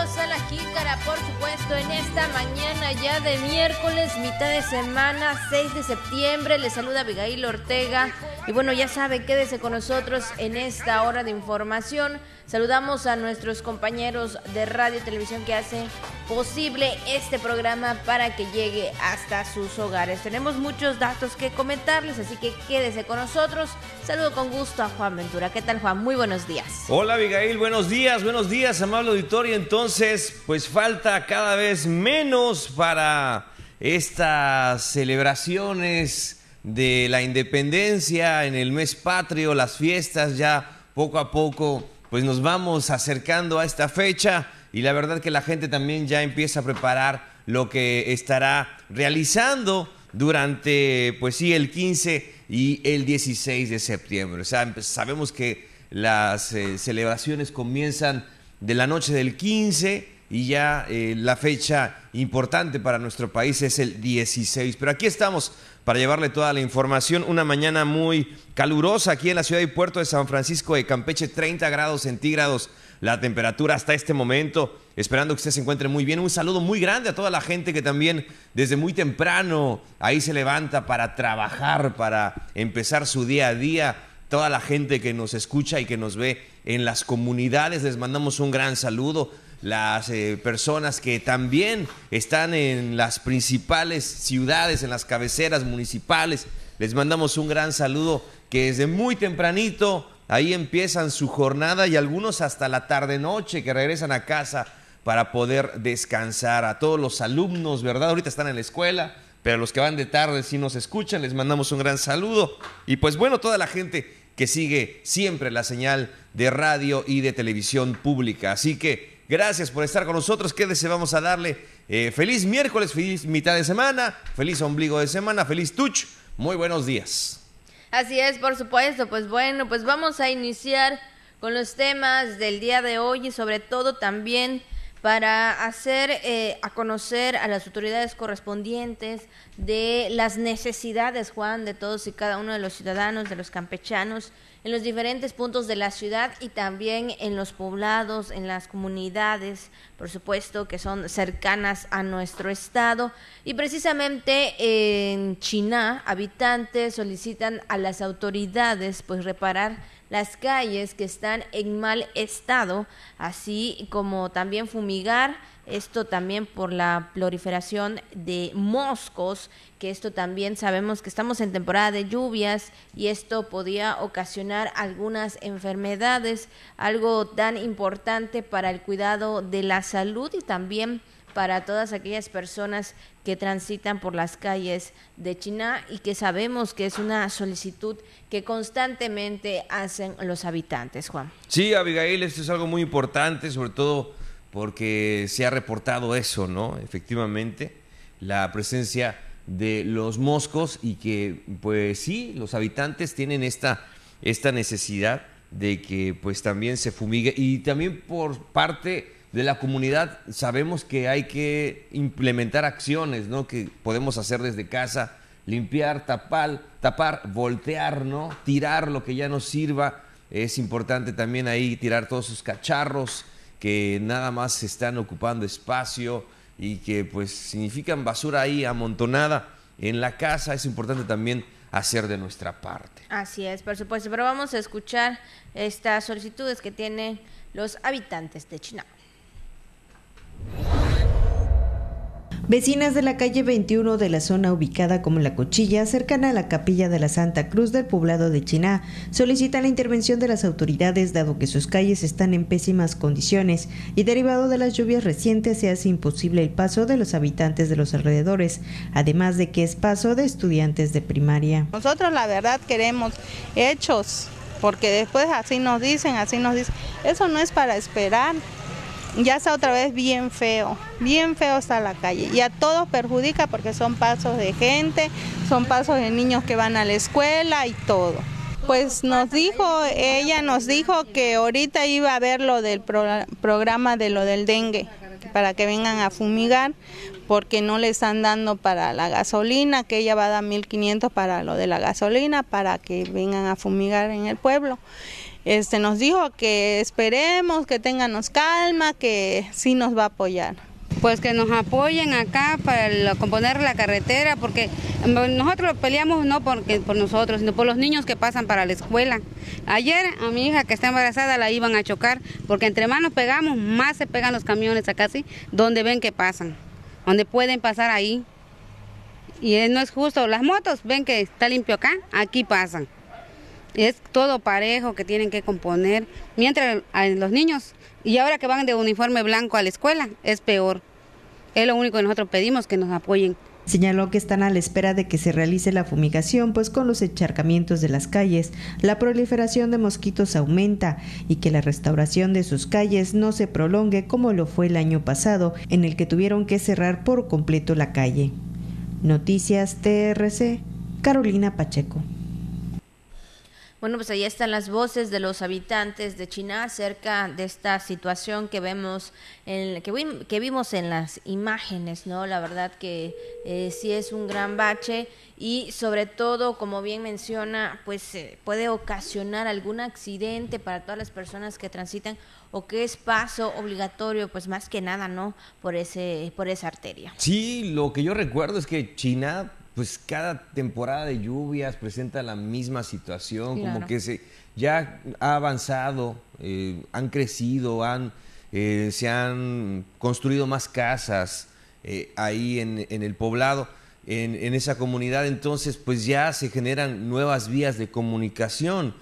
A la Jícara, por supuesto, en esta mañana ya de miércoles, mitad de semana, 6 de septiembre. Les saluda Abigail Ortega. Y bueno, ya sabe, quédese con nosotros en esta hora de información. Saludamos a nuestros compañeros de radio y televisión que hacen posible este programa para que llegue hasta sus hogares. Tenemos muchos datos que comentarles, así que quédese con nosotros. Saludo con gusto a Juan Ventura. ¿Qué tal, Juan? Muy buenos días. Hola, Abigail. Buenos días, buenos días, amable auditorio. Entonces, pues falta cada vez menos para estas celebraciones de la independencia en el mes patrio, las fiestas ya poco a poco pues nos vamos acercando a esta fecha y la verdad que la gente también ya empieza a preparar lo que estará realizando durante, pues sí, el 15 y el 16 de septiembre. O sea, sabemos que las eh, celebraciones comienzan de la noche del 15 y ya eh, la fecha importante para nuestro país es el 16. Pero aquí estamos para llevarle toda la información. Una mañana muy calurosa aquí en la ciudad y puerto de San Francisco de Campeche, 30 grados centígrados la temperatura hasta este momento. Esperando que usted se encuentre muy bien. Un saludo muy grande a toda la gente que también desde muy temprano ahí se levanta para trabajar, para empezar su día a día. Toda la gente que nos escucha y que nos ve en las comunidades, les mandamos un gran saludo las eh, personas que también están en las principales ciudades, en las cabeceras municipales. Les mandamos un gran saludo que desde muy tempranito ahí empiezan su jornada y algunos hasta la tarde noche que regresan a casa para poder descansar. A todos los alumnos, ¿verdad? Ahorita están en la escuela, pero los que van de tarde si nos escuchan les mandamos un gran saludo. Y pues bueno, toda la gente que sigue siempre la señal de radio y de televisión pública. Así que Gracias por estar con nosotros. Quédese, vamos a darle eh, feliz miércoles, feliz mitad de semana, feliz ombligo de semana, feliz touch. Muy buenos días. Así es, por supuesto. Pues bueno, pues vamos a iniciar con los temas del día de hoy y sobre todo también para hacer eh, a conocer a las autoridades correspondientes de las necesidades, Juan, de todos y cada uno de los ciudadanos, de los campechanos, en los diferentes puntos de la ciudad y también en los poblados, en las comunidades, por supuesto, que son cercanas a nuestro estado. Y precisamente en China, habitantes solicitan a las autoridades pues reparar las calles que están en mal estado, así como también fumigar esto también por la proliferación de moscos, que esto también sabemos que estamos en temporada de lluvias y esto podía ocasionar algunas enfermedades, algo tan importante para el cuidado de la salud y también para todas aquellas personas que transitan por las calles de China y que sabemos que es una solicitud que constantemente hacen los habitantes, Juan. Sí, Abigail, esto es algo muy importante, sobre todo porque se ha reportado eso, ¿no? Efectivamente, la presencia de los moscos y que, pues sí, los habitantes tienen esta, esta necesidad de que pues también se fumigue y también por parte de la comunidad sabemos que hay que implementar acciones, ¿no? Que podemos hacer desde casa, limpiar, tapar, tapar, voltear, ¿no? Tirar lo que ya no sirva. Es importante también ahí tirar todos sus cacharros, que nada más están ocupando espacio y que pues significan basura ahí amontonada en la casa, es importante también hacer de nuestra parte. Así es, por supuesto, pero vamos a escuchar estas solicitudes que tienen los habitantes de China. Vecinas de la calle 21 de la zona ubicada como La Cochilla, cercana a la capilla de la Santa Cruz del poblado de Chiná, solicitan la intervención de las autoridades dado que sus calles están en pésimas condiciones y derivado de las lluvias recientes se hace imposible el paso de los habitantes de los alrededores, además de que es paso de estudiantes de primaria. Nosotros la verdad queremos hechos, porque después así nos dicen, así nos dicen, eso no es para esperar ya está otra vez bien feo, bien feo está la calle y a todos perjudica porque son pasos de gente, son pasos de niños que van a la escuela y todo. Pues nos dijo, ella nos dijo que ahorita iba a ver lo del programa de lo del dengue, para que vengan a fumigar, porque no le están dando para la gasolina, que ella va a dar 1.500 para lo de la gasolina, para que vengan a fumigar en el pueblo. Este, nos dijo que esperemos, que tenganos calma, que sí nos va a apoyar. Pues que nos apoyen acá para componer la carretera, porque nosotros peleamos no porque por nosotros, sino por los niños que pasan para la escuela. Ayer a mi hija que está embarazada la iban a chocar, porque entre manos pegamos, más se pegan los camiones acá, ¿sí? donde ven que pasan, donde pueden pasar ahí. Y no es justo, las motos ven que está limpio acá, aquí pasan. Es todo parejo que tienen que componer. Mientras los niños, y ahora que van de uniforme blanco a la escuela, es peor. Es lo único que nosotros pedimos, que nos apoyen. Señaló que están a la espera de que se realice la fumigación, pues con los encharcamientos de las calles, la proliferación de mosquitos aumenta y que la restauración de sus calles no se prolongue como lo fue el año pasado, en el que tuvieron que cerrar por completo la calle. Noticias TRC, Carolina Pacheco. Bueno, pues ahí están las voces de los habitantes de China acerca de esta situación que vemos, en, que, vimos en las imágenes, ¿no? La verdad que eh, sí es un gran bache y sobre todo, como bien menciona, pues eh, puede ocasionar algún accidente para todas las personas que transitan o que es paso obligatorio, pues más que nada, ¿no? Por ese, por esa arteria. Sí, lo que yo recuerdo es que China pues cada temporada de lluvias presenta la misma situación, como que se ya ha avanzado, eh, han crecido, han, eh, se han construido más casas eh, ahí en, el poblado, en, en, esa comunidad, entonces pues ya se generan nuevas vías de comunicación.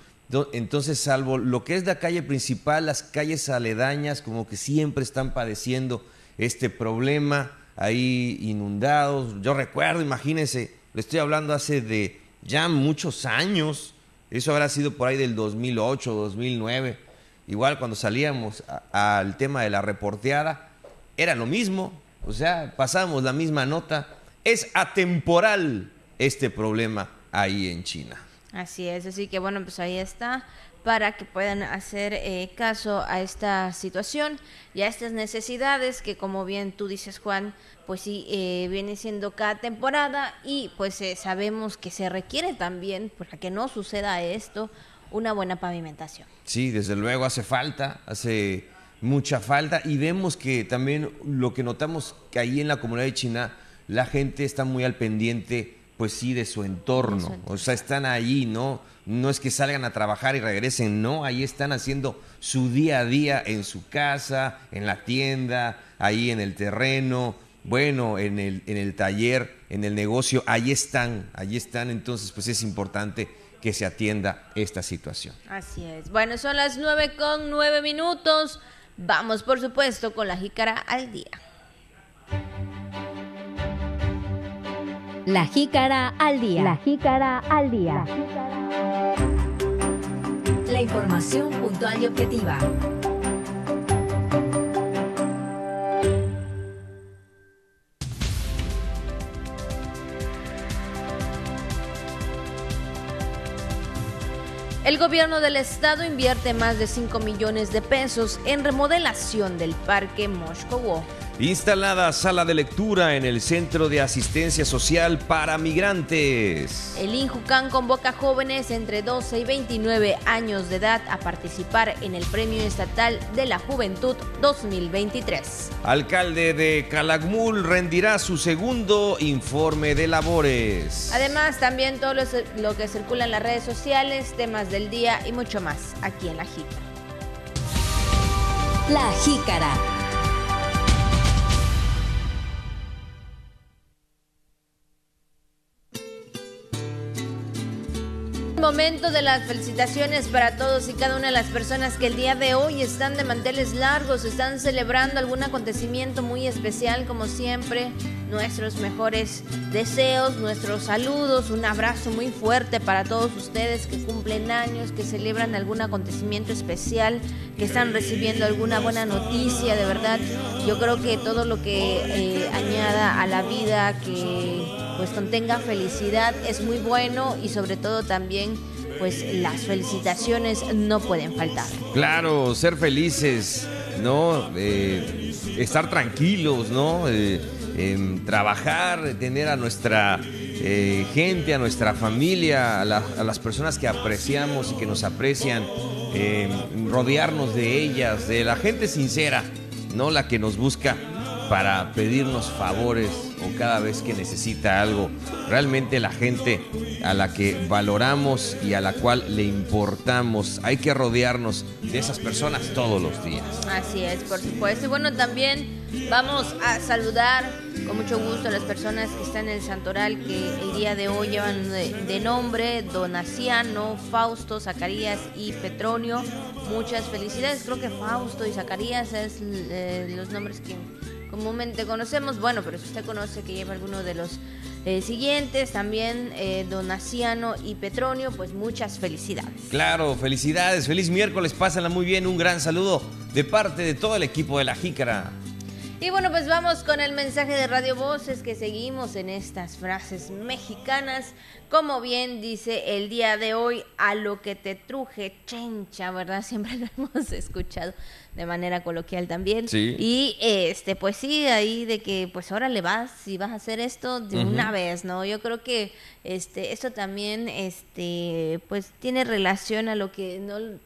Entonces, salvo lo que es la calle principal, las calles aledañas como que siempre están padeciendo este problema ahí inundados. Yo recuerdo, imagínense, le estoy hablando hace de ya muchos años, eso habrá sido por ahí del 2008, 2009. Igual cuando salíamos al tema de la reporteada, era lo mismo, o sea, pasábamos la misma nota. Es atemporal este problema ahí en China. Así es, así que bueno, pues ahí está para que puedan hacer eh, caso a esta situación y a estas necesidades que como bien tú dices Juan, pues sí, eh, viene siendo cada temporada y pues eh, sabemos que se requiere también, para que no suceda esto, una buena pavimentación. Sí, desde luego hace falta, hace mucha falta y vemos que también lo que notamos que ahí en la comunidad de China la gente está muy al pendiente pues sí, de su entorno. O sea, están ahí, ¿no? No es que salgan a trabajar y regresen, no, ahí están haciendo su día a día en su casa, en la tienda, ahí en el terreno, bueno, en el, en el taller, en el negocio, ahí están, ahí están, entonces pues es importante que se atienda esta situación. Así es. Bueno, son las nueve con nueve minutos. Vamos, por supuesto, con la jícara al día. La jícara al día. La jícara al día. La información puntual y objetiva. El gobierno del estado invierte más de 5 millones de pesos en remodelación del parque Moshkowo. Instalada sala de lectura en el Centro de Asistencia Social para Migrantes. El Injucán convoca jóvenes entre 12 y 29 años de edad a participar en el Premio Estatal de la Juventud 2023. Alcalde de Calakmul rendirá su segundo informe de labores. Además, también todo lo que circula en las redes sociales, temas del día y mucho más aquí en La Jícara. La Jícara Momento de las felicitaciones para todos y cada una de las personas que el día de hoy están de manteles largos, están celebrando algún acontecimiento muy especial como siempre. Nuestros mejores deseos, nuestros saludos, un abrazo muy fuerte para todos ustedes que cumplen años, que celebran algún acontecimiento especial, que están recibiendo alguna buena noticia, de verdad. Yo creo que todo lo que eh, añada a la vida, que pues contenga felicidad es muy bueno y sobre todo también pues las felicitaciones no pueden faltar. Claro, ser felices, ¿no? Eh, estar tranquilos, ¿no? Eh, trabajar, tener a nuestra eh, gente, a nuestra familia, a, las personas que apreciamos y que nos aprecian rodearnos de ellas, de la gente sincera, no la que nos busca para pedirnos favores o cada vez que necesita algo. Realmente la gente a la que valoramos y a la cual le importamos, hay que rodearnos de esas personas todos los días. Así es, por supuesto. Y bueno, también vamos a saludar con mucho gusto a las personas que están en el Santoral, que el día de hoy llevan de, nombre Donaciano, Fausto, Zacarías y Petronio. Muchas felicidades. Creo que Fausto y Zacarías es eh, los nombres que comúnmente conocemos. Bueno, pero si usted conoce que lleva alguno de los eh, siguientes, también eh, Donaciano y Petronio, pues muchas felicidades. Claro, felicidades, feliz miércoles, pásala muy bien, un gran saludo de parte de todo el equipo de la Jícara. Y bueno, pues vamos con el mensaje de Radio Voces que seguimos en estas frases mexicanas. Como bien dice el día de hoy, a lo que te truje, chencha, ¿verdad? Siempre lo hemos escuchado de manera coloquial también. Sí. Y este, pues sí, ahí de que, pues ahora le vas, si vas a hacer esto de una vez, ¿no? Yo creo que este, esto también, este, pues tiene relación a lo que no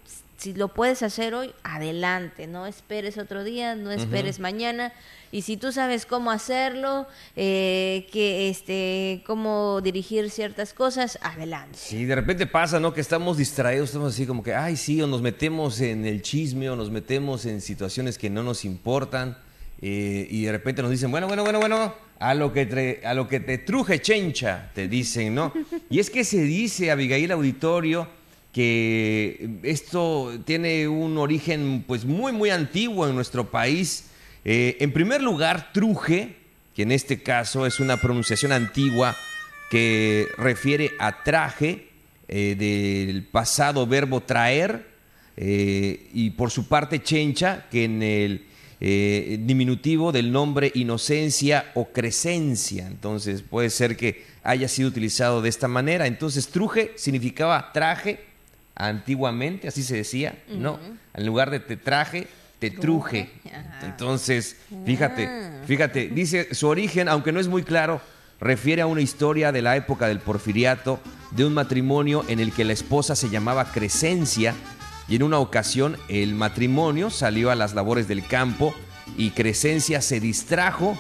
si lo puedes hacer hoy, adelante, no esperes otro día, no esperes mañana. Y si tú sabes cómo hacerlo, eh, que este, cómo dirigir ciertas cosas, adelante. Sí, de repente pasa, ¿no? Que estamos distraídos, estamos así como que, ay, sí, o nos metemos en el chisme, o nos metemos en situaciones que no nos importan, eh, y de repente nos dicen, bueno, bueno, bueno, bueno, a lo que te, a lo que te truje chencha, te dicen, ¿no? Y es que se dice, Abigail Auditorio, que esto tiene un origen pues muy muy antiguo en nuestro país. Eh, en primer lugar, truje, que en este caso es una pronunciación antigua que refiere a traje eh, del pasado verbo traer eh, y por su parte chencha, que en el diminutivo del nombre inocencia o crecencia. Entonces puede ser que haya sido utilizado de esta manera. Entonces truje significaba traje antiguamente, así se decía, ¿no? En lugar de te traje, te truje. Entonces, fíjate, ah. fíjate, dice su origen, aunque no es muy claro, refiere a una historia de la época del porfiriato, de un matrimonio en el que la esposa se llamaba Crescencia y en una ocasión el matrimonio salió a las labores del campo y Crescencia se distrajo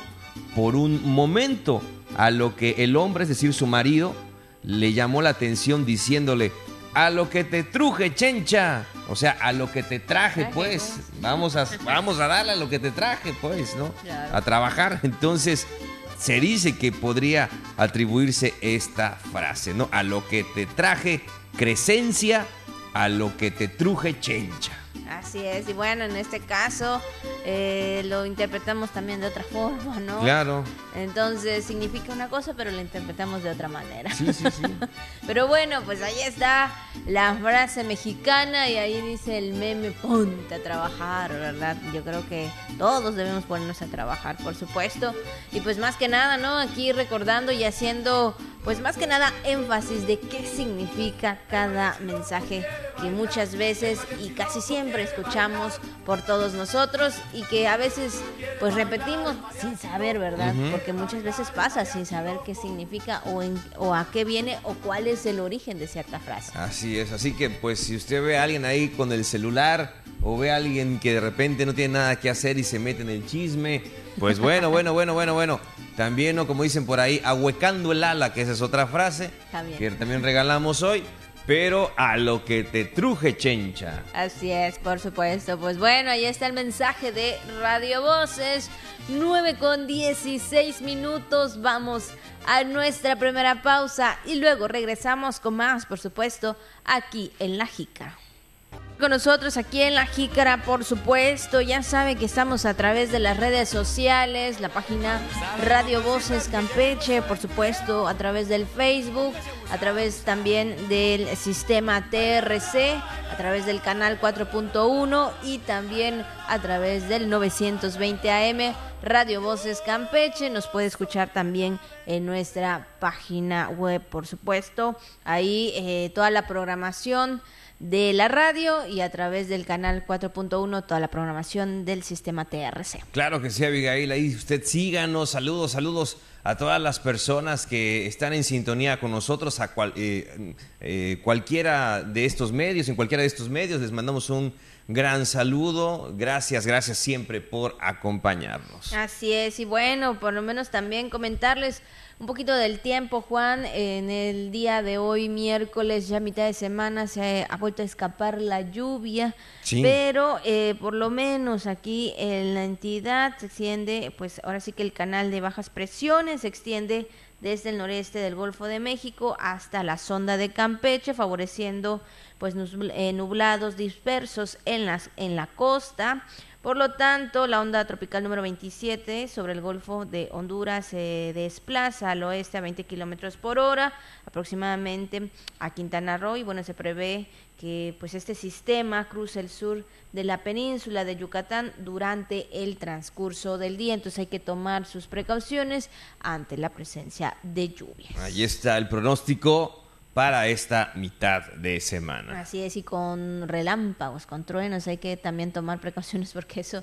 por un momento a lo que el hombre, es decir, su marido, le llamó la atención diciéndole, a lo que te truje, chencha. O sea, a lo que te traje, pues. Vamos a, vamos a darle a lo que te traje, pues, ¿no? A trabajar. Entonces, se dice que podría atribuirse esta frase, ¿no? A lo que te traje, crecencia, a lo que te truje, chencha. Así es, y bueno, en este caso eh, lo interpretamos también de otra forma, ¿no? Claro. Entonces significa una cosa, pero lo interpretamos de otra manera. Sí, sí, sí. pero bueno, pues ahí está la frase mexicana y ahí dice el meme, ponte a trabajar, ¿verdad? Yo creo que todos debemos ponernos a trabajar, por supuesto. Y pues más que nada, ¿no? Aquí recordando y haciendo, pues más que nada énfasis de qué significa cada mensaje que muchas veces y casi siempre escuchamos por todos nosotros y que a veces pues repetimos sin saber, ¿verdad? Porque muchas veces pasa sin saber qué significa o, o a qué viene o cuál es el origen de cierta frase. Así es, así que pues si usted ve a alguien ahí con el celular o ve a alguien que de repente no tiene nada que hacer y se mete en el chisme, pues bueno, bueno, bueno, bueno, bueno. También, ¿no? como dicen por ahí, ahuecando el ala, que esa es otra frase que también regalamos hoy pero a lo que te truje, chencha. Así es, por supuesto. Pues bueno, ahí está el mensaje de Radio Voces. 9 con 16 minutos. Vamos a nuestra primera pausa y luego regresamos con más, por supuesto, aquí en La Jica con nosotros aquí en La Jícara, por supuesto. Ya sabe que estamos a través de las redes sociales, la página Radio Voces Campeche, por supuesto, a través del Facebook, a través también del sistema TRC, a través del canal 4.1 y también a través del 920 AM. Radio Voces Campeche. Nos puede escuchar también en nuestra página web, por supuesto. Ahí eh, toda la programación de la radio y a través del canal 4.1 toda la programación del sistema TRC. Claro que sí, Abigail, ahí usted síganos, saludos, saludos a todas las personas que están en sintonía con nosotros, a eh, eh, cualquiera de estos medios, en cualquiera de estos medios, les mandamos un gran saludo. Gracias, gracias siempre por acompañarnos. Así es, y bueno, por lo menos también comentarles un poquito del tiempo, Juan. En el día de hoy, miércoles, ya mitad de semana, se ha vuelto a escapar la lluvia, pero eh, por lo menos aquí en la entidad se extiende, pues ahora sí que el canal de bajas presiones se extiende desde el noreste del Golfo de México hasta la sonda de Campeche, favoreciendo pues eh, nublados dispersos en, las, en la costa. Por lo tanto, la onda tropical número 27 sobre el Golfo de Honduras se desplaza al oeste a 20 kilómetros por hora, aproximadamente a Quintana Roo. Y bueno, se prevé que pues este sistema cruce el sur de la península de Yucatán durante el transcurso del día. Entonces hay que tomar sus precauciones ante la presencia de lluvias. Ahí está el pronóstico para esta mitad de semana. Así es, y con relámpagos, con truenos, hay que también tomar precauciones porque eso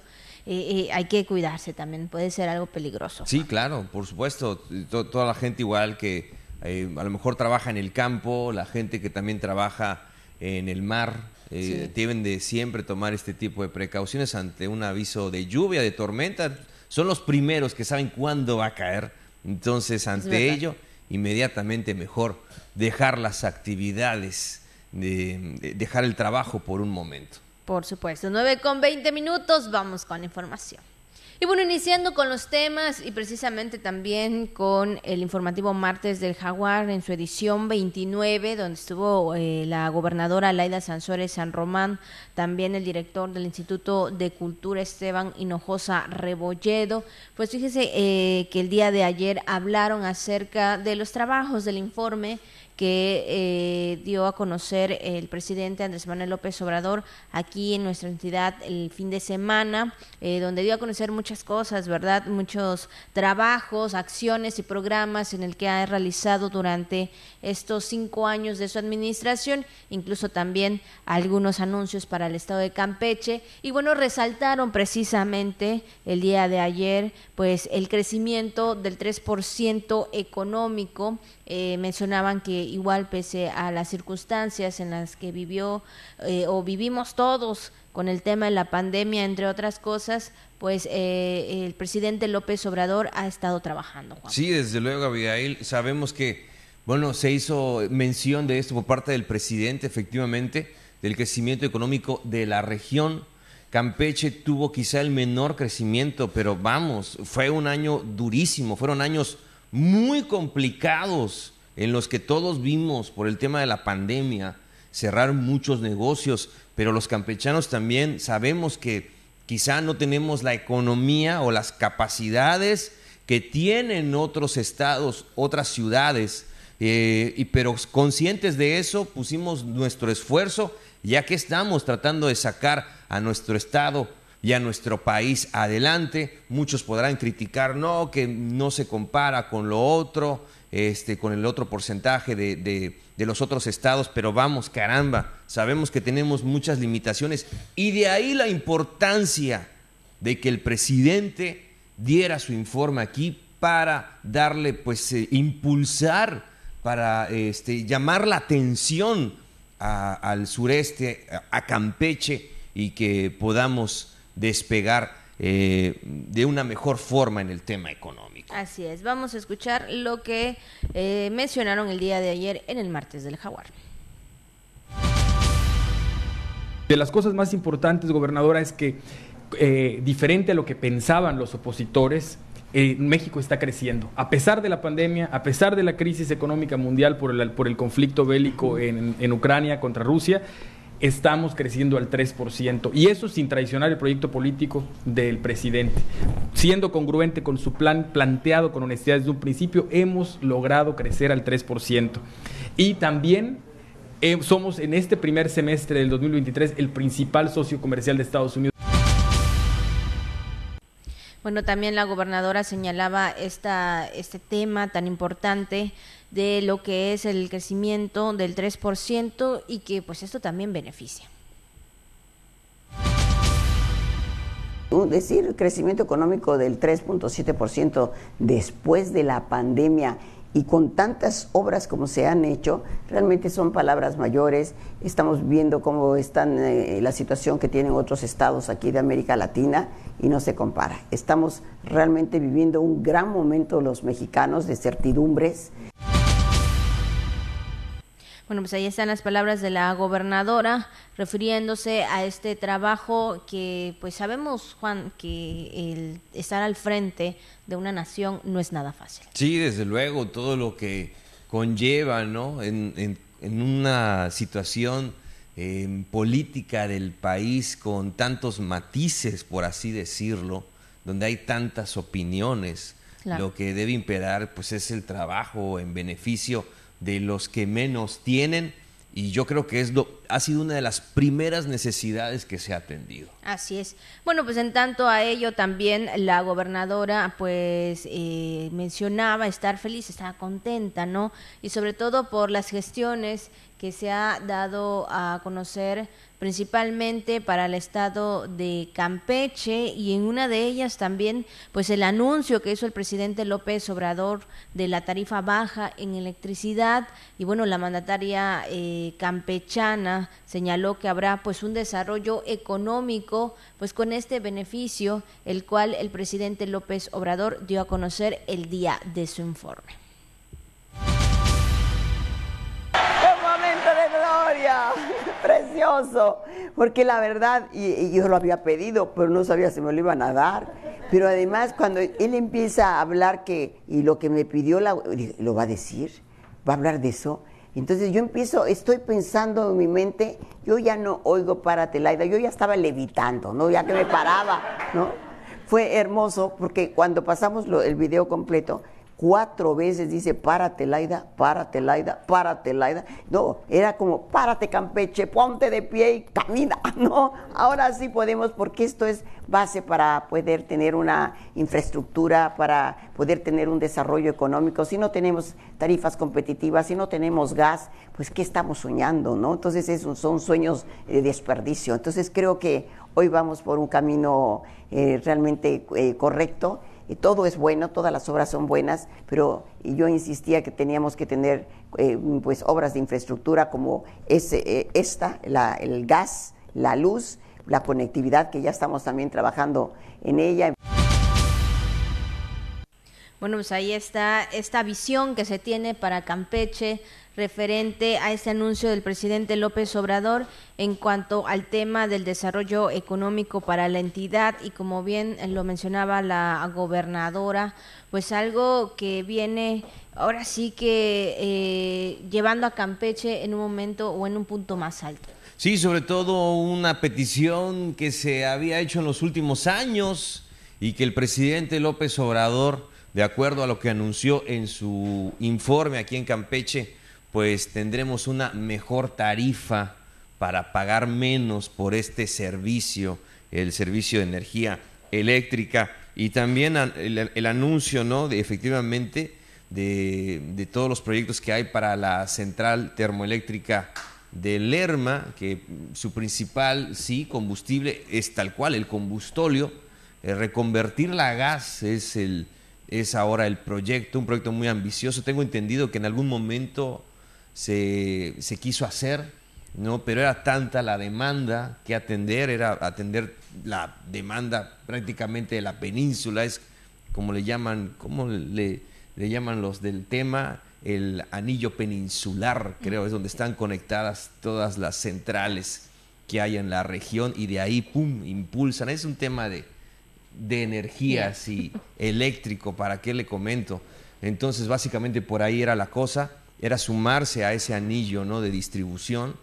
eh, eh, hay que cuidarse también, puede ser algo peligroso. Sí, claro, por supuesto, toda la gente igual que eh, a lo mejor trabaja en el campo, la gente que también trabaja en el mar, deben de siempre tomar este tipo de precauciones ante un aviso de lluvia, de tormenta, son los primeros que saben cuándo va a caer, entonces ante ello inmediatamente mejor dejar las actividades, de, dejar el trabajo por un momento. Por supuesto, 9 con 20 minutos, vamos con la información. Y bueno, iniciando con los temas y precisamente también con el informativo martes del Jaguar en su edición 29, donde estuvo eh, la gobernadora Laida Sansores San Román, también el director del Instituto de Cultura Esteban Hinojosa Rebolledo. Pues fíjese eh, que el día de ayer hablaron acerca de los trabajos del informe que eh, dio a conocer el presidente Andrés Manuel López Obrador aquí en nuestra entidad el fin de semana, eh, donde dio a conocer muchas cosas, ¿verdad? Muchos trabajos, acciones y programas en el que ha realizado durante estos cinco años de su administración, incluso también algunos anuncios para el estado de Campeche. Y bueno, resaltaron precisamente el día de ayer, pues el crecimiento del 3% económico eh, mencionaban que igual pese a las circunstancias en las que vivió eh, o vivimos todos con el tema de la pandemia, entre otras cosas, pues eh, el presidente López Obrador ha estado trabajando. Sí, desde luego, Abigail. Sabemos que, bueno, se hizo mención de esto por parte del presidente, efectivamente, del crecimiento económico de la región. Campeche tuvo quizá el menor crecimiento, pero vamos, fue un año durísimo, fueron años muy complicados en los que todos vimos por el tema de la pandemia cerrar muchos negocios, pero los campechanos también sabemos que quizá no tenemos la economía o las capacidades que tienen otros estados, otras ciudades, eh, y, pero conscientes de eso pusimos nuestro esfuerzo, ya que estamos tratando de sacar a nuestro estado y a nuestro país adelante. Muchos podrán criticar, no, que no se compara con lo otro, este, con el otro porcentaje de, de, los otros estados, pero vamos, caramba, sabemos que tenemos muchas limitaciones. Y de ahí la importancia de que el presidente diera su informe aquí para darle, pues, eh, impulsar, para este, llamar la atención al sureste, a Campeche, y que podamos despegar eh, de una mejor forma en el tema económico. Así es, vamos a escuchar lo que eh, mencionaron el día de ayer en el martes del jaguar. De las cosas más importantes, gobernadora, es que eh, diferente a lo que pensaban los opositores, México está creciendo. A pesar de la pandemia, a pesar de la crisis económica mundial por el, por el conflicto bélico en, en Ucrania contra Rusia, estamos creciendo al 3%. Y eso sin traicionar el proyecto político del presidente. Siendo congruente con su plan planteado con honestidad desde un principio, hemos logrado crecer al 3%. Y también eh, somos en este primer semestre del 2023 el principal socio comercial de Estados Unidos. Bueno, también la gobernadora señalaba esta, este tema tan importante de lo que es el crecimiento del 3% y que pues esto también beneficia. Decir crecimiento económico del 3.7% después de la pandemia y con tantas obras como se han hecho, realmente son palabras mayores. Estamos viendo cómo está eh, la situación que tienen otros estados aquí de América Latina y no se compara. Estamos realmente viviendo un gran momento los mexicanos de certidumbres. Bueno, pues ahí están las palabras de la gobernadora refiriéndose a este trabajo que pues sabemos, Juan, que el estar al frente de una nación no es nada fácil. Sí, desde luego, todo lo que conlleva, ¿no? En, una situación em, política del país con tantos matices, por así decirlo, donde hay tantas opiniones, lo que debe imperar pues es el trabajo en beneficio de los que menos tienen y yo creo que es lo, ha sido una de las primeras necesidades que se ha atendido. Así es. Bueno, pues en tanto a ello también la gobernadora pues eh, mencionaba estar feliz, estaba contenta, ¿no? Y sobre todo por las gestiones que se ha dado a conocer principalmente para el estado de Campeche y en una de ellas también pues el anuncio que hizo el presidente López Obrador de la tarifa baja en electricidad y bueno la mandataria eh, campechana señaló que habrá pues un desarrollo económico pues con este beneficio el cual el presidente López Obrador dio a conocer el día de su informe. precioso, porque la verdad, y, yo lo había pedido, pero no sabía si me lo iban a dar, pero además cuando él empieza a hablar que, y lo que me pidió, la, lo va a decir, va a hablar de eso, entonces yo empiezo, estoy pensando en mi mente, yo ya no oigo para Telaida, yo ya estaba levitando, ¿no? Ya que me paraba, ¿no? Fue hermoso porque cuando pasamos el video completo, cuatro veces dice, párate Laida, párate Laida, párate Laida. No, era como, párate Campeche, ponte de pie y camina, ¿no? Ahora sí podemos porque esto es base para poder tener una infraestructura, para poder tener un desarrollo económico. Si no tenemos tarifas competitivas, si no tenemos gas, pues ¿qué estamos soñando, no? Entonces esos son sueños de desperdicio. Entonces creo que hoy vamos por un camino eh, realmente eh, correcto todo es bueno, todas las obras son buenas, pero yo insistía que teníamos que tener eh, pues obras de infraestructura como eh, esta, el gas, la luz, la conectividad, que ya estamos también trabajando en ella. Bueno, pues ahí está esta visión que se tiene para Campeche referente a ese anuncio del presidente López Obrador en cuanto al tema del desarrollo económico para la entidad y como bien lo mencionaba la gobernadora, pues algo que viene ahora sí que eh, llevando a Campeche en un momento o en un punto más alto. Sí, sobre todo una petición que se había hecho en los últimos años y que el presidente López Obrador, de acuerdo a lo que anunció en su informe aquí en Campeche, pues tendremos una mejor tarifa para pagar menos por este servicio, el servicio de energía eléctrica y también el, anuncio, ¿no? De efectivamente de, todos los proyectos que hay para la central termoeléctrica de Lerma, que su principal, sí, combustible es tal cual, el combustóleo, eh, reconvertirla a gas es el es ahora el proyecto, un proyecto muy ambicioso. Tengo entendido que en algún momento se, se quiso hacer, ¿no? pero era tanta la demanda que atender, era atender la demanda prácticamente de la península, es como le llaman, ¿cómo le, le llaman los del tema? El anillo peninsular, creo, es donde están conectadas todas las centrales que hay en la región y de ahí, ¡pum!, impulsan. Es un tema de, de energía, sí, eléctrico, ¿para qué le comento? Entonces, básicamente por ahí era la cosa era sumarse a ese anillo ¿no? de distribución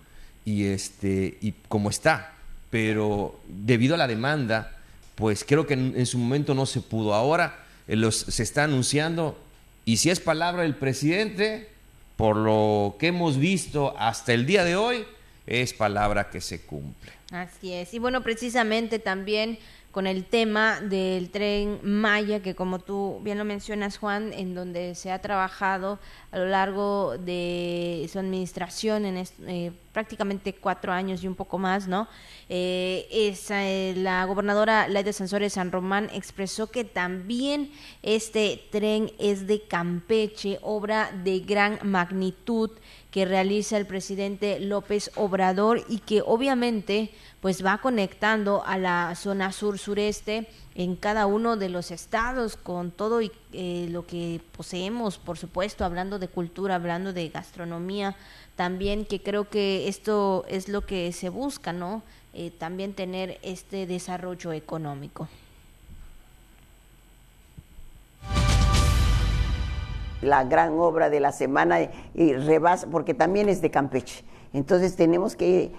y, este, y como está. Pero debido a la demanda, pues creo que en, su momento no se pudo. Ahora eh, los, se está anunciando y si es palabra del presidente, por lo que hemos visto hasta el día de hoy, es palabra que se cumple. Así es. Y bueno, precisamente también con el tema del tren Maya, que como tú bien lo mencionas, Juan, en donde se ha trabajado a lo largo de su administración en eh, prácticamente cuatro años y un poco más, ¿no? Eh, eh, la gobernadora Laida Sansores San Román expresó que también este tren es de Campeche, obra de gran magnitud que realiza el presidente López Obrador y que obviamente pues va conectando a la zona sur sureste en cada uno de los estados con todo y, eh, lo que poseemos, por supuesto, hablando de cultura, hablando de gastronomía, también que creo que esto es lo que se busca, ¿no? Eh, también tener este desarrollo económico. la gran obra de la semana y rebasa, porque también es de Campeche. Entonces tenemos que,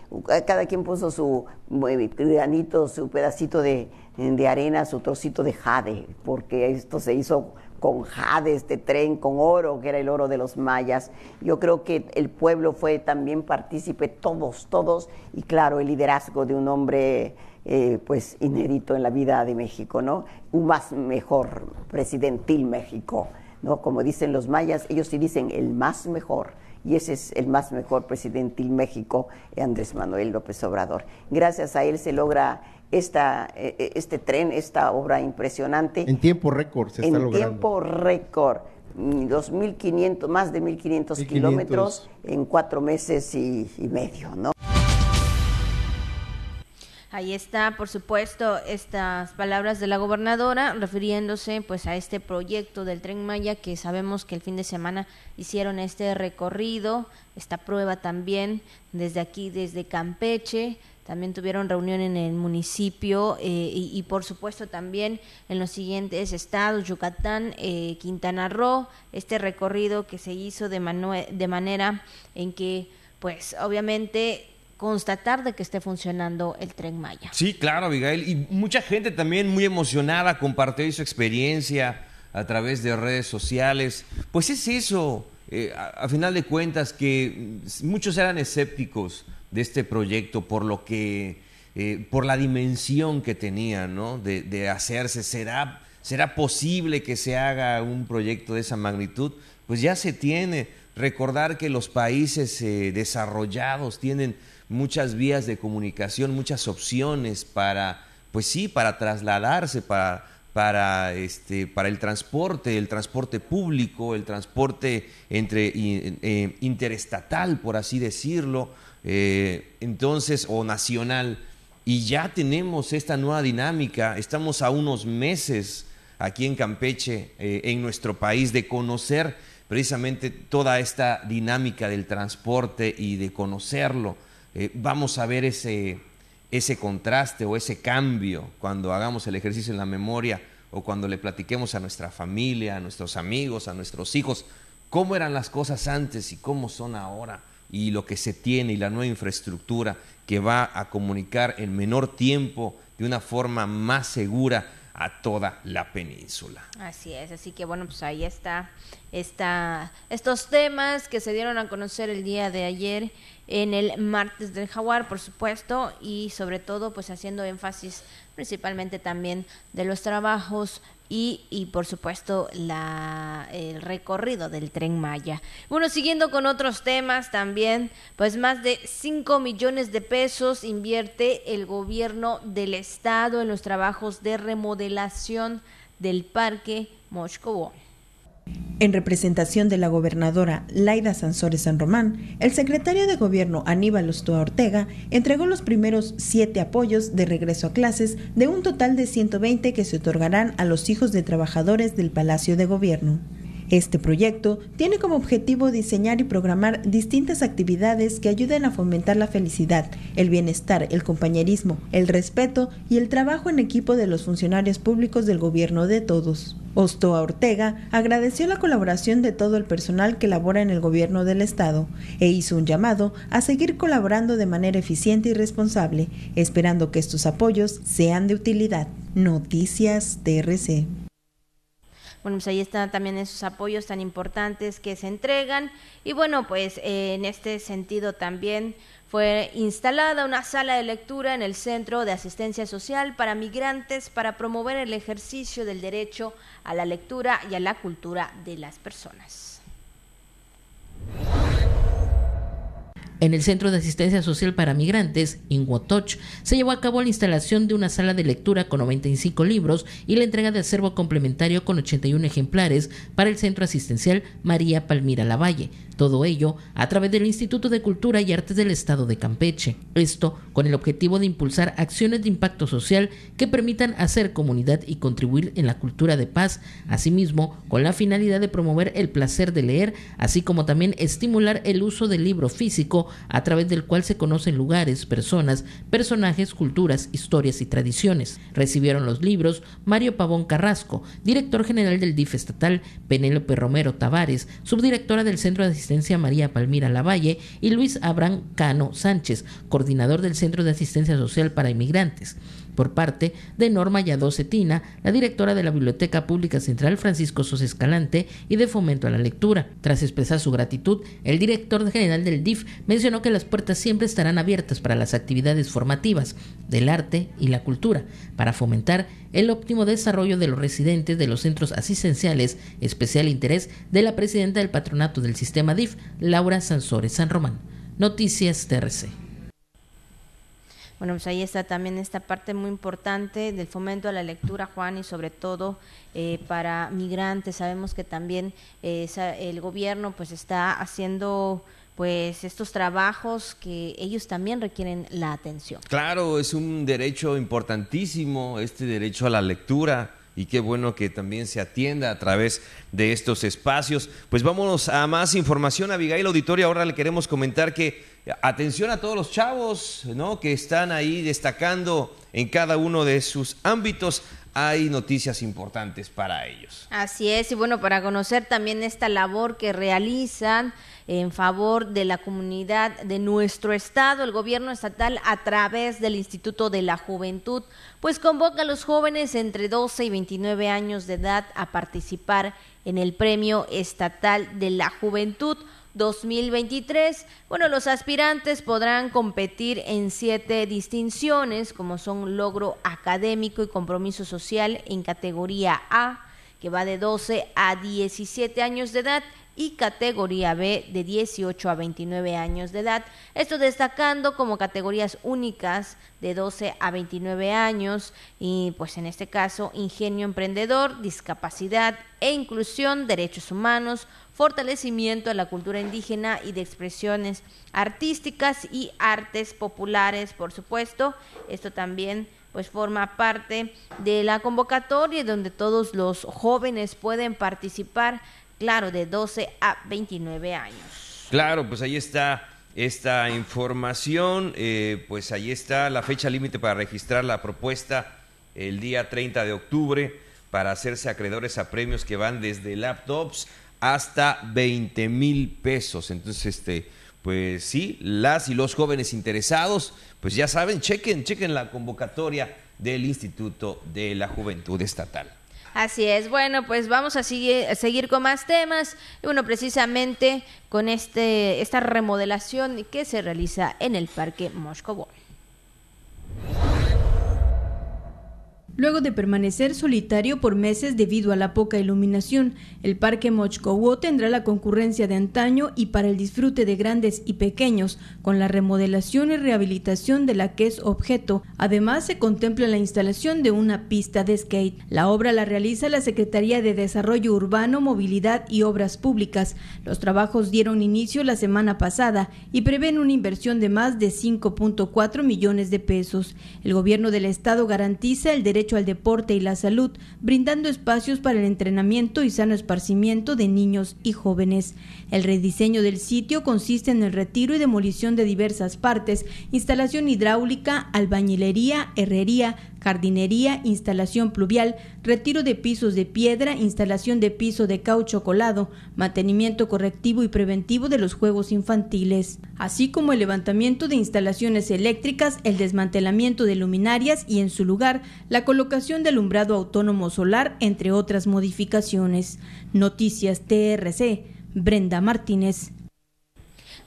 cada quien puso su eh, granito, su pedacito de, de arena, su trocito de jade, porque esto se hizo con jade, este tren, con oro, que era el oro de los mayas. Yo creo que el pueblo fue también partícipe, todos, todos, y claro, el liderazgo de un hombre eh, pues inédito en la vida de México, ¿no? Un más mejor presidentil México. ¿no? Como dicen los mayas, ellos sí dicen el más mejor. Y ese es el más mejor presidente en México, Andrés Manuel López Obrador. Gracias a él se logra esta, eh, eh, este tren, esta obra impresionante. En tiempo récord se está en tiempo récord. 2.500, más de 1.500 kilómetros en cuatro meses y, y medio, ¿no? Ahí está, por supuesto, estas palabras de la gobernadora refiriéndose pues a este proyecto del Tren Maya que sabemos que el fin de semana hicieron este recorrido, esta prueba también desde aquí, desde Campeche, también tuvieron reunión en el municipio eh, y, por supuesto también en los siguientes estados, Yucatán, eh, Quintana Roo, este recorrido que se hizo de, de manera en que pues obviamente constatar de que esté funcionando el tren Maya. Sí, claro, Abigail. Y mucha gente también muy emocionada compartió su experiencia a través de redes sociales. Pues es eso, eh, a, final de cuentas, que muchos eran escépticos de este proyecto por lo que, eh, por la dimensión que tenía, ¿no? De, hacerse. ¿Será, ¿Será posible que se haga un proyecto de esa magnitud? Pues ya se tiene. Recordar que los países eh, desarrollados tienen muchas vías de comunicación, muchas opciones para, pues sí, para trasladarse, para, para, este, para el transporte, el transporte público, el transporte entre, eh, interestatal, por así decirlo, eh, entonces, o nacional. Y ya tenemos esta nueva dinámica, estamos a unos meses aquí en Campeche, eh, en nuestro país, de conocer precisamente toda esta dinámica del transporte y de conocerlo. Eh, vamos a ver ese, ese contraste o ese cambio cuando hagamos el ejercicio en la memoria o cuando le platiquemos a nuestra familia, a nuestros amigos, a nuestros hijos, cómo eran las cosas antes y cómo son ahora y lo que se tiene y la nueva infraestructura que va a comunicar en menor tiempo de una forma más segura a toda la península. Así es, así que bueno, pues ahí está, está estos temas que se dieron a conocer el día de ayer en el martes del jaguar, por supuesto, y sobre todo pues haciendo énfasis principalmente también de los trabajos y, por supuesto la, el recorrido del tren Maya. Bueno, siguiendo con otros temas también, pues más de 5 millones de pesos invierte el gobierno del estado en los trabajos de remodelación del parque Mochcobo. En representación de la gobernadora Laida Sansores San Román, el secretario de Gobierno Aníbal Ostoa Ortega entregó los primeros siete apoyos de regreso a clases de un total de 120 que se otorgarán a los hijos de trabajadores del Palacio de Gobierno. Este proyecto tiene como objetivo diseñar y programar distintas actividades que ayuden a fomentar la felicidad, el bienestar, el compañerismo, el respeto y el trabajo en equipo de los funcionarios públicos del gobierno de todos. Ostoa Ortega agradeció la colaboración de todo el personal que labora en el gobierno del Estado e hizo un llamado a seguir colaborando de manera eficiente y responsable, esperando que estos apoyos sean de utilidad. Noticias TRC. Bueno, pues ahí están también esos apoyos tan importantes que se entregan. Y bueno, pues eh, en este sentido también fue instalada una sala de lectura en el Centro de Asistencia Social para Migrantes para promover el ejercicio del derecho a la lectura y a la cultura de las personas. En el Centro de Asistencia Social para Migrantes, Inwotoch, se llevó a cabo la instalación de una sala de lectura con 95 libros y la entrega de acervo complementario con 81 ejemplares para el Centro Asistencial María Palmira Lavalle. Todo ello a través del Instituto de Cultura y Artes del Estado de Campeche. Esto con el objetivo de impulsar acciones de impacto social que permitan hacer comunidad y contribuir en la cultura de paz, asimismo con la finalidad de promover el placer de leer, así como también estimular el uso del libro físico a través del cual se conocen lugares, personas, personajes, culturas, historias y tradiciones. Recibieron los libros Mario Pavón Carrasco, director general del DIF estatal, Penélope Romero Tavares, subdirectora del Centro de Asistencia María Palmira Lavalle y Luis Abraham Cano Sánchez, coordinador del Centro de Asistencia Social para Inmigrantes por parte de Norma Yadó Cetina, la directora de la Biblioteca Pública Central Francisco Sos Escalante y de Fomento a la Lectura. Tras expresar su gratitud, el director general del DIF mencionó que las puertas siempre estarán abiertas para las actividades formativas del arte y la cultura, para fomentar el óptimo desarrollo de los residentes de los centros asistenciales, especial interés de la presidenta del patronato del sistema DIF, Laura Sansores San Román. Noticias TRC. Bueno, pues ahí está también esta parte muy importante del fomento a la lectura, Juan, y sobre todo eh, para migrantes. Sabemos que también eh, el gobierno pues está haciendo pues estos trabajos que ellos también requieren la atención. Claro, es un derecho importantísimo, este derecho a la lectura y qué bueno que también se atienda a través de estos espacios. Pues vámonos a más información, Abigail Auditoria. Ahora le queremos comentar que atención a todos los chavos ¿no? que están ahí destacando en cada uno de sus ámbitos. Hay noticias importantes para ellos. Así es, y bueno, para conocer también esta labor que realizan en favor de la comunidad de nuestro estado, el gobierno estatal a través del Instituto de la Juventud, pues convoca a los jóvenes entre 12 y 29 años de edad a participar en el Premio Estatal de la Juventud 2023. Bueno, los aspirantes podrán competir en siete distinciones, como son logro académico y compromiso social en categoría A, que va de 12 a 17 años de edad, y categoría B de 18 a 29 años de edad. Esto destacando como categorías únicas de 12 a 29 años y pues en este caso ingenio emprendedor, discapacidad e inclusión, derechos humanos, fortalecimiento de la cultura indígena y de expresiones artísticas y artes populares, por supuesto. Esto también pues forma parte de la convocatoria donde todos los jóvenes pueden participar, claro, de 12 a 29 años. Claro, pues ahí está esta información, eh, pues ahí está la fecha límite para registrar la propuesta el día 30 de octubre para hacerse acreedores a premios que van desde laptops hasta 20 mil pesos. Entonces, este, pues sí, las y los jóvenes interesados, pues ya saben, chequen, chequen la convocatoria del Instituto de la Juventud Estatal. Así es, bueno, pues vamos a seguir, seguir con más temas. Y bueno, precisamente con este, esta remodelación que se realiza en el Parque Moscovó. Luego de permanecer solitario por meses debido a la poca iluminación, el Parque Mochcowo tendrá la concurrencia de antaño y para el disfrute de grandes y pequeños, con la remodelación y rehabilitación de la que es objeto. Además, se contempla la instalación de una pista de skate. La obra la realiza la Secretaría de Desarrollo Urbano, Movilidad y Obras Públicas. Los trabajos dieron inicio la semana pasada y prevén una inversión de más de 5.4 millones de pesos. El gobierno del estado garantiza el derecho al deporte y la salud, brindando espacios para el entrenamiento y sano esparcimiento de niños y jóvenes. El rediseño del sitio consiste en el retiro y demolición de diversas partes, instalación hidráulica, albañilería, herrería, jardinería, instalación pluvial, retiro de pisos de piedra, instalación de piso de caucho colado, mantenimiento correctivo y preventivo de los juegos infantiles, así como el levantamiento de instalaciones eléctricas, el desmantelamiento de luminarias y en su lugar la colocación de alumbrado autónomo solar, entre otras modificaciones. Noticias TRC. Brenda Martínez.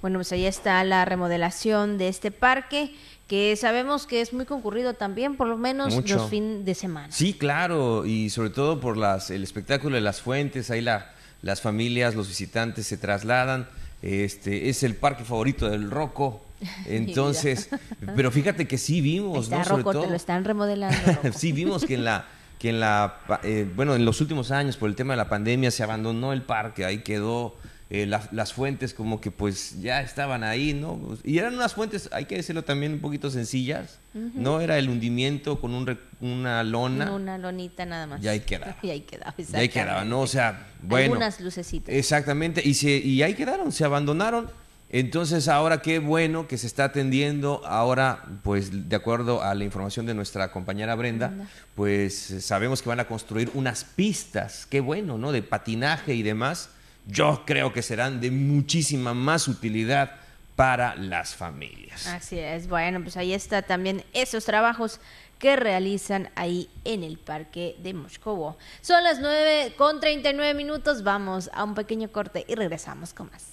Bueno, pues ahí está la remodelación de este parque que sabemos que es muy concurrido también, por lo menos los fines de semana. Sí, claro, y sobre todo por las, el espectáculo de las fuentes, ahí la, las familias, los visitantes se trasladan. Este, es el parque favorito del Rocco. Entonces, pero fíjate que sí vimos, Está ¿no? Sobre Rocco, todo. te lo están remodelando. Sí vimos que en la que en la eh, bueno en los últimos años por el tema de la pandemia se abandonó el parque ahí quedó eh, la- las fuentes como que pues ya estaban ahí no y eran unas fuentes hay que decirlo también un poquito sencillas no era el hundimiento con un una lona Una lonita nada más. Y ahí quedaba. Y ahí quedaba, y ahí quedaba no o sea bueno Algunas lucecitas. Exactamente, y, se, y ahí quedaron, se abandonaron. Entonces ahora qué bueno que se está atendiendo, ahora pues de acuerdo a la información de nuestra compañera Brenda, Brenda. pues eh, sabemos que van a construir unas pistas, qué bueno, ¿no? De patinaje y demás. Yo creo que serán de muchísima más utilidad para las familias. Así es, bueno, pues ahí está también esos trabajos que realizan ahí en el parque de Moscovo. Son las 9 con 39 minutos, vamos a un pequeño corte y regresamos con más.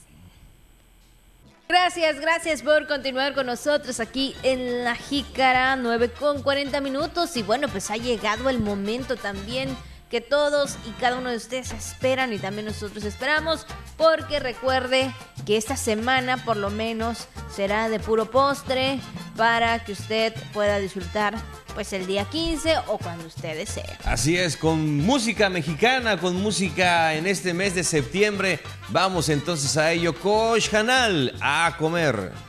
Gracias, gracias por continuar con nosotros aquí en La Jícara, 9 con 40 minutos. Y bueno, pues ha llegado el momento también que todos y cada uno de ustedes esperan y también nosotros esperamos, porque recuerde que esta semana por lo menos será de puro postre para que usted pueda disfrutar pues el día 15 o cuando usted desee. Así es, con música mexicana, con música en este mes de septiembre. Vamos entonces a ello, Coach Canal, a comer.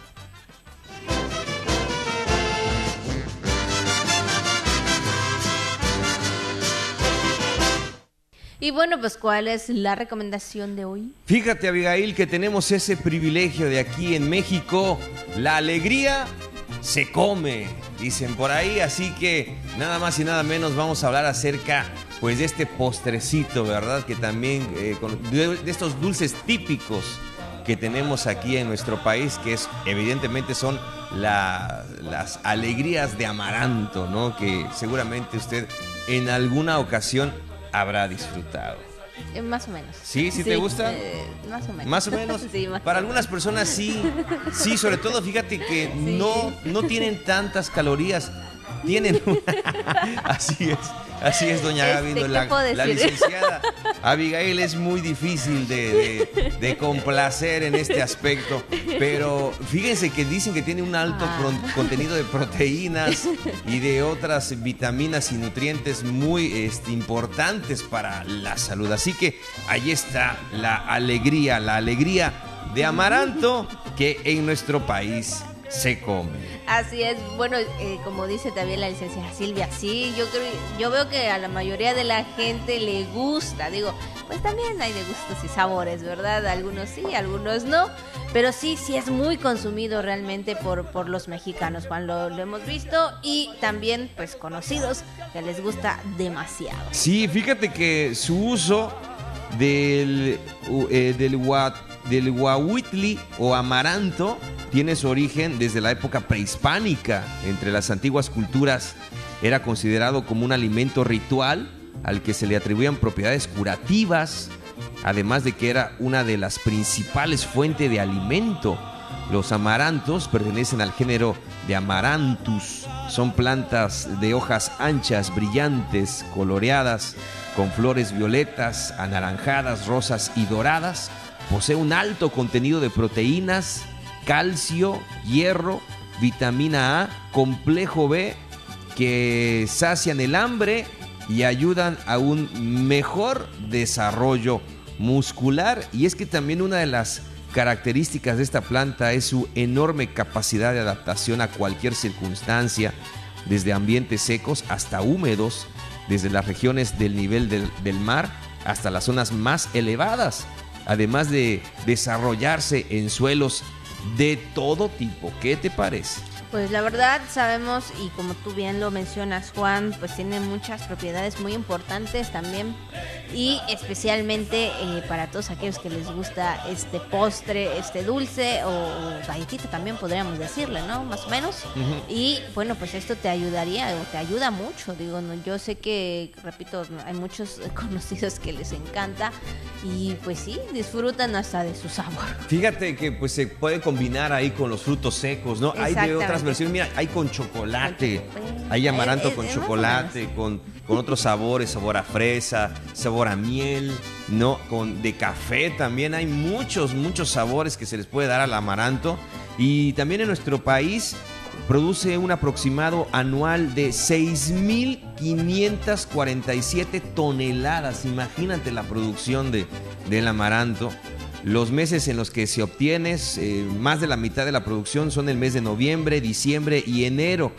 Y bueno, pues ¿cuál es la recomendación de hoy? Fíjate, Abigail, que tenemos ese privilegio de aquí en México. La alegría se come, dicen por ahí. Así que nada más y nada menos vamos a hablar acerca pues de este postrecito, ¿verdad? Que también, eh, de, estos dulces típicos que tenemos aquí en nuestro país, que es evidentemente son la- las alegrías de amaranto, ¿no? Que seguramente usted en alguna ocasión habrá disfrutado. Eh, más o menos. ¿Sí? ¿Sí te gusta? eh, más o menos. Más o menos. Sí, más Para algunas personas sí. Sí, sobre todo fíjate que no, no tienen tantas calorías. Tienen. así es. Así es, doña Gaby. Este, ¿qué la, licenciada Abigail es muy difícil de, de- de complacer en este aspecto. Pero fíjense que dicen que tiene un alto Ah. contenido de proteínas y de otras vitaminas y nutrientes muy este, importantes para la salud. Así que ahí está la alegría, la alegría de amaranto que en nuestro país se come. Así es, bueno, eh, como dice también la licenciada Silvia, sí, yo creo, yo veo que a la mayoría de la gente le gusta, digo, pues también hay de gustos y sabores, ¿verdad? Algunos sí, algunos no, pero sí, sí es muy consumido realmente por, por los mexicanos, Juan, lo, lo hemos visto y también pues conocidos que les gusta demasiado. Sí, fíjate que su uso del, eh, del, gua- del guahuitli o amaranto tiene su origen desde la época prehispánica. Entre las antiguas culturas era considerado como un alimento ritual al que se le atribuían propiedades curativas, además de que era una de las principales fuentes de alimento. Los amarantos pertenecen al género de Amaranthus. Son plantas de hojas anchas, brillantes, coloreadas, con flores violetas, anaranjadas, rosas y doradas. Posee un alto contenido de proteínas, calcio, hierro, vitamina A, complejo B, que sacian el hambre y ayudan a un mejor desarrollo muscular. Y es que también una de las características de esta planta es su enorme capacidad de adaptación a cualquier circunstancia, desde ambientes secos hasta húmedos, desde las regiones del nivel del, mar hasta las zonas más elevadas, además de desarrollarse en suelos de todo tipo. ¿Qué te parece? Pues la verdad sabemos y como tú bien lo mencionas Juan, pues tiene muchas propiedades muy importantes también y especialmente eh, para todos aquellos que les gusta este postre, este dulce o, o galletita también podríamos decirle, ¿no? Más o menos. Y bueno, pues esto te ayudaría o te ayuda mucho, digo, no, yo sé que, repito, hay muchos conocidos que les encanta y pues sí, disfrutan hasta de su sabor. Fíjate que pues se puede combinar ahí con los frutos secos, ¿no? Hay de Exactamente. Otras versiones, mira, hay con chocolate, hay amaranto Eh, eh, con chocolate, con, con otros sabores, sabor a fresa, sabor sabor a miel, ¿no? Con, de café también. Hay muchos, muchos sabores que se les puede dar al amaranto. Y también en nuestro país produce un aproximado anual de 6.547 toneladas. Imagínate la producción de, del amaranto. Los meses en los que se obtiene, eh, más de la mitad de la producción son el mes de noviembre, diciembre y enero.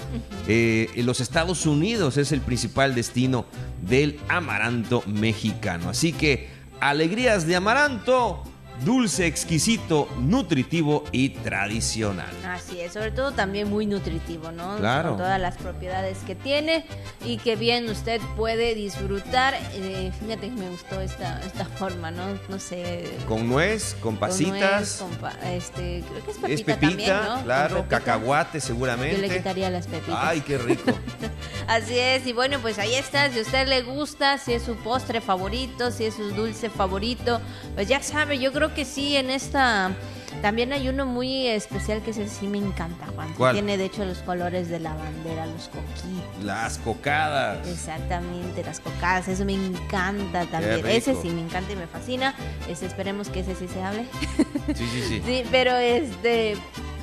Eh, en los Estados Unidos es el principal destino del amaranto mexicano. Así que, alegrías de amaranto dulce, exquisito, nutritivo y tradicional. Así es, sobre todo también muy nutritivo, ¿no? Claro. Con todas las propiedades que tiene y que bien usted puede disfrutar. Eh, fíjate que me gustó esta, esta forma, ¿no? No sé. Con nuez, con pasitas. Con nuez, con pa- este, creo que es pepita, es pepita, también, ¿no? Claro, cacahuate seguramente. Yo le quitaría las pepitas. Ay, qué rico. Así es, y bueno, pues ahí está, si a usted le gusta, si es su postre favorito, si es su dulce favorito, pues ya sabe, yo creo que sí, en esta también hay uno muy especial que ese sí me encanta, Juan. ¿Cuál? Tiene de hecho los colores de la bandera, los coquitos. Las cocadas. Exactamente, las cocadas, eso me encanta también. Ese sí me encanta y me fascina. Este, esperemos que ese sí se hable. Sí, sí, sí. Sí, pero este,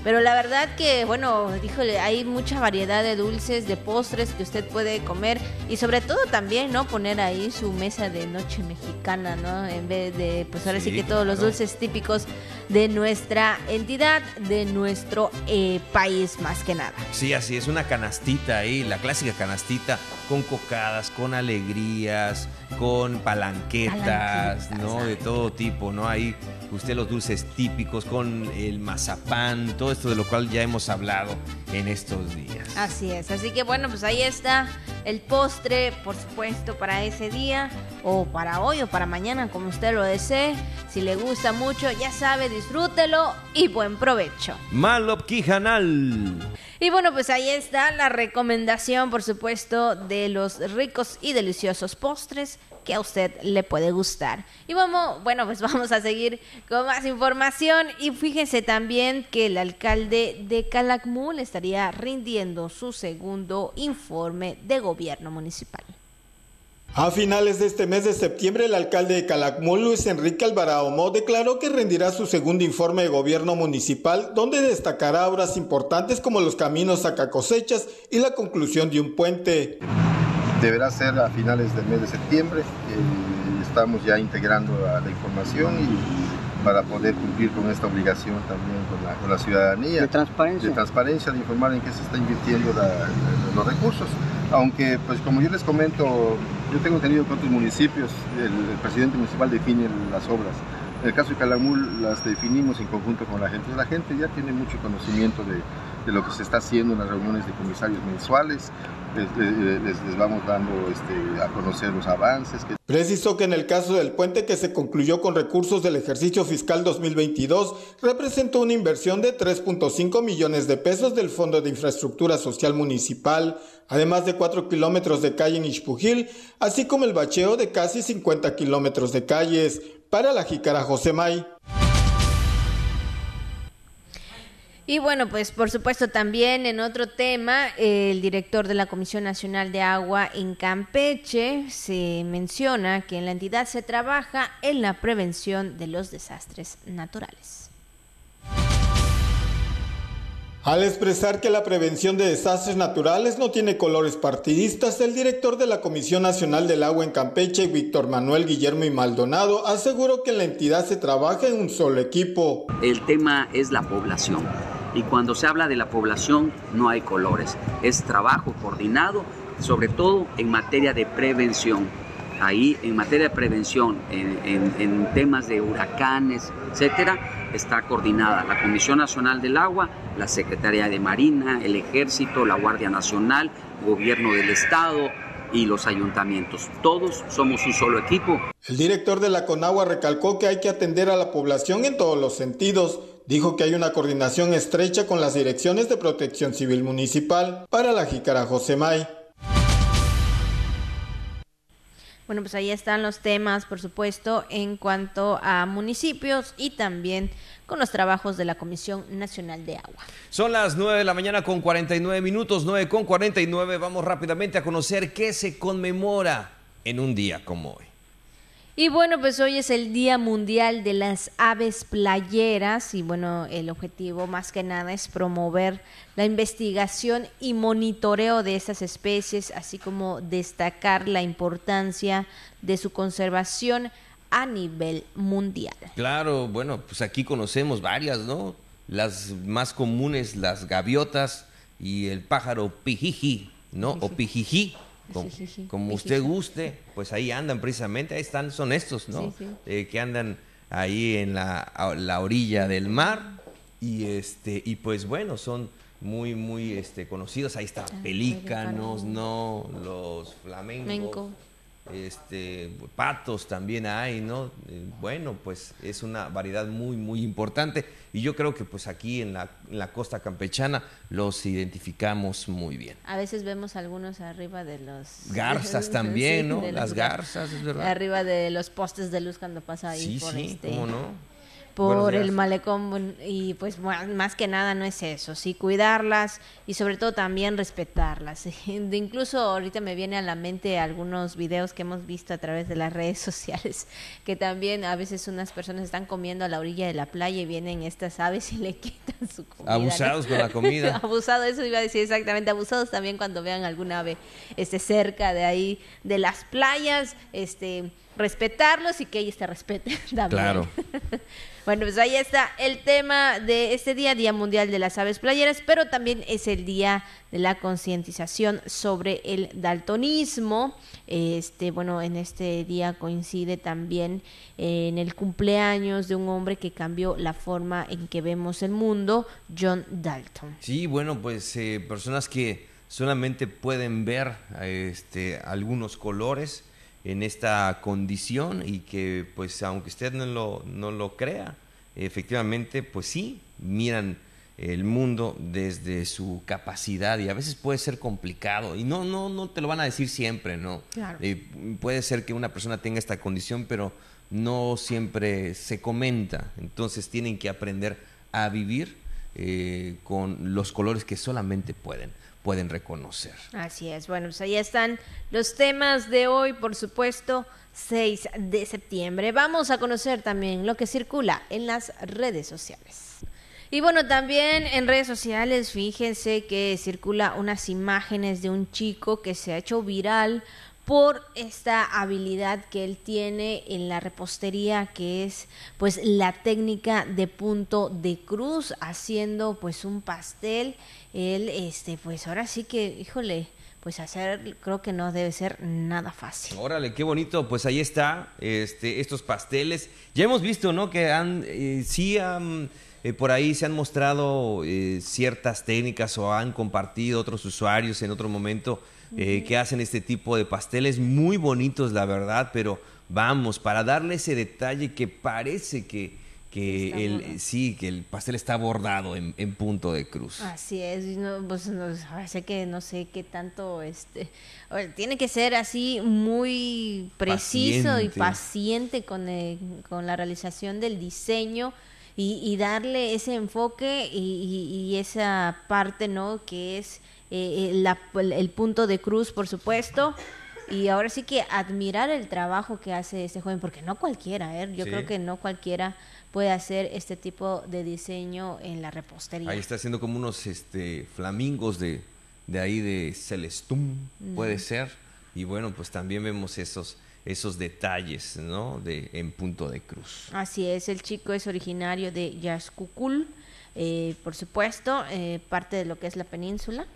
pero la verdad que, bueno, díjole, hay mucha variedad de dulces, de postres que usted puede comer y sobre todo también, ¿no? Poner ahí su mesa de noche mexicana, ¿no? En vez de, pues ahora sí, Sí, que todos los dulces típicos de nuestra entidad, de nuestro eh, país más que nada. Sí, así es, una canastita ahí, la clásica canastita, con cocadas, con alegrías, con palanquetas, ¿no? De todo tipo, ¿no? Ahí usted los dulces típicos, con el mazapán, todo esto de lo cual ya hemos hablado en estos días. Así es, así que bueno, pues ahí está el postre, por supuesto, para ese día, o para hoy, o para mañana, como usted lo desee. Si le gusta mucho, ya sabe, disfrútelo y buen provecho. Malop Quijanal. Y bueno, pues ahí está la recomendación, por supuesto, de los ricos y deliciosos postres que a usted le puede gustar. Y bueno, pues vamos a seguir con más información. Y fíjense también que el alcalde de Calakmul estaría rindiendo su segundo informe de gobierno municipal. A finales de este mes de septiembre, el alcalde de Calakmul, Luis Enrique Alvarado Mo, declaró que rendirá su segundo informe de gobierno municipal, donde destacará obras importantes como los caminos a cosechas y la conclusión de un puente. Deberá ser a finales del mes de septiembre. eh, estamos ya integrando la, la información y para poder cumplir con esta obligación también con la, con la ciudadanía. De transparencia. De transparencia, de informar en qué se está invirtiendo la- los recursos. Aunque, pues como yo les comento, yo tengo entendido que otros municipios, el, el presidente municipal define las obras. En el caso de Calamul las definimos en conjunto con la gente. La gente ya tiene mucho conocimiento de, de lo que se está haciendo en las reuniones de comisarios mensuales. Les, vamos dando este, a conocer los avances. Precisó que en el caso del puente que se concluyó con recursos del ejercicio fiscal 2022, representó una inversión de 3.5 millones de pesos del Fondo de Infraestructura Social Municipal, además de 4 kilómetros de calle en Ixpujil, así como el bacheo de casi 50 kilómetros de calles. Para la Jícara Josemay. Y bueno, pues por supuesto también en otro tema, el director de la Comisión Nacional de Agua en Campeche se menciona que en la entidad se trabaja en la prevención de los desastres naturales. Al expresar que la prevención de desastres naturales no tiene colores partidistas, el director de la Comisión Nacional del Agua en Campeche, Víctor Manuel Guillermo y Maldonado, aseguró que en la entidad se trabaja en un solo equipo. El tema es la población. Y cuando se habla de la población no hay colores. Es trabajo coordinado, sobre todo en materia de prevención. Ahí, en materia de prevención, en, temas de huracanes, etcétera, está coordinada la Comisión Nacional del Agua, la Secretaría de Marina, el Ejército, la Guardia Nacional, Gobierno del Estado y los ayuntamientos. Todos somos un solo equipo. El director de la Conagua recalcó que hay que atender a la población en todos los sentidos. Dijo que hay una coordinación estrecha con las direcciones de protección civil municipal para la Jícara Josemay. Bueno, pues ahí están los temas, por supuesto, en cuanto a municipios y también con los trabajos de la Comisión Nacional de Agua. Son las 9 de la mañana con 49 minutos, 9 con 49. Vamos rápidamente a conocer qué se conmemora en un día como hoy. Y bueno, pues hoy es el Día Mundial de las Aves Playeras y bueno, el objetivo más que nada es promover la investigación y monitoreo de estas especies, así como destacar la importancia de su conservación a nivel mundial. Claro, bueno, pues aquí conocemos varias, ¿no? Las más comunes, las gaviotas y el pájaro pijiji, ¿no? O pijiji como, como usted guste, pues ahí andan precisamente, ahí están, son estos, ¿no? Eh, que andan ahí en la, la, orilla del mar y este y pues bueno, son muy muy este conocidos, ahí están ah, pelícanos, ¿no? Los flamencos este, patos también hay, ¿no? Eh, bueno, pues es una variedad muy, muy importante y yo creo que pues aquí en la, en la, costa campechana los identificamos muy bien. A veces vemos algunos arriba de los... Garzas también, ¿no? Las garzas, es verdad. Arriba de los postes de luz cuando pasa ahí sí, por sí, este... ¿cómo no? Por el malecón y pues más que nada no es eso, sí cuidarlas y sobre todo también respetarlas. incluso ahorita me viene a la mente algunos videos que hemos visto a través de las redes sociales que también a veces unas personas están comiendo a la orilla de la playa y vienen estas aves y le quitan su comida. Abusados con la comida. Abusado, eso iba a decir exactamente, abusados también cuando vean algún ave este cerca de ahí de las playas, este respetarlos y que ellos te respeten también. Claro. Bueno, pues ahí está el tema de este día, Día Mundial de las Aves Playeras, pero también es el día de la concientización sobre el daltonismo. Este, bueno, en este día coincide también eh, en el cumpleaños de un hombre que cambió la forma en que vemos el mundo, John Dalton. Sí, bueno, pues eh, personas que solamente pueden ver este, algunos colores en esta condición y que pues aunque usted no lo, no lo crea, efectivamente pues sí, miran el mundo desde su capacidad y a veces puede ser complicado y no no no te lo van a decir siempre no eh, puede ser que una persona tenga esta condición pero no siempre se comenta. Entonces tienen que aprender a vivir eh, con los colores que solamente pueden pueden reconocer. Así es. Bueno, pues ahí están los temas de hoy, por supuesto, 6 de septiembre. Vamos a conocer también lo que circula en las redes sociales. Y bueno, también en redes sociales, fíjense que circula unas imágenes de un chico que se ha hecho viral por esta habilidad que él tiene en la repostería que es pues la técnica de punto de cruz haciendo pues un pastel él este pues ahora sí que híjole pues hacer creo que no debe ser nada fácil. Órale, qué bonito, pues ahí está, este, estos pasteles. Ya hemos visto, ¿no? Que han, eh, sí han, eh, por ahí se han mostrado eh, ciertas técnicas o han compartido otros usuarios en otro momento eh, que hacen este tipo de pasteles muy bonitos, la verdad, pero vamos, para darle ese detalle que parece que, que el, sí, que el pastel está bordado en, punto de cruz. Así es, no, pues, no, sé que no sé qué tanto, este, tiene que ser así muy preciso y paciente con, con la realización del diseño. Y, darle ese enfoque y, y, esa parte, ¿no? Que es eh, el punto de cruz, por supuesto. Y ahora sí que admirar el trabajo que hace este joven, porque no cualquiera, ¿eh? yo creo que no cualquiera puede hacer este tipo de diseño en la repostería. Ahí está haciendo como unos este, flamingos de, de ahí de Celestum, puede ser. Y bueno, pues también vemos esos, esos detalles, ¿no? De, en punto de cruz. Así es, el chico es originario de Yaxcucul eh, por supuesto, eh, parte de lo que es la península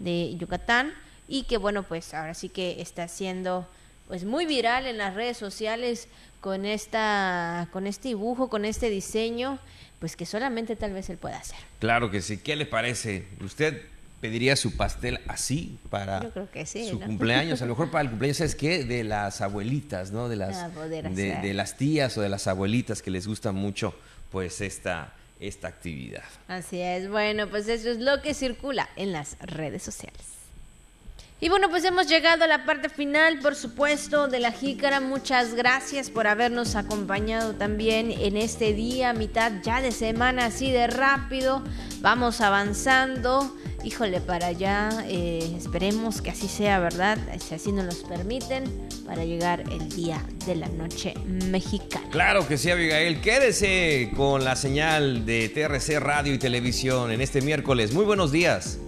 de Yucatán y que bueno, pues ahora sí que está siendo pues muy viral en las redes sociales con esta con este dibujo, con este diseño, pues que solamente tal vez él pueda hacer. Claro que sí. ¿Qué le parece? ¿Usted pediría su pastel así para su cumpleaños? A lo mejor para el cumpleaños, ¿sabes qué? De las abuelitas, ¿no? De las, ah, de, de, las tías o de las abuelitas que les gusta mucho, pues esta esta actividad. Así es, bueno, pues eso es lo que circula en las redes sociales. Y bueno, pues hemos llegado a la parte final, por supuesto, de la jícara. Muchas gracias por habernos acompañado también en este día, mitad ya de semana, así de rápido. Vamos avanzando. Híjole, para allá, eh, esperemos que así sea, ¿verdad? Si así nos los permiten, para llegar el día de la noche mexicana. Claro que sí, Abigail. Quédese con la señal de TRC Radio y Televisión en este miércoles. Muy buenos días.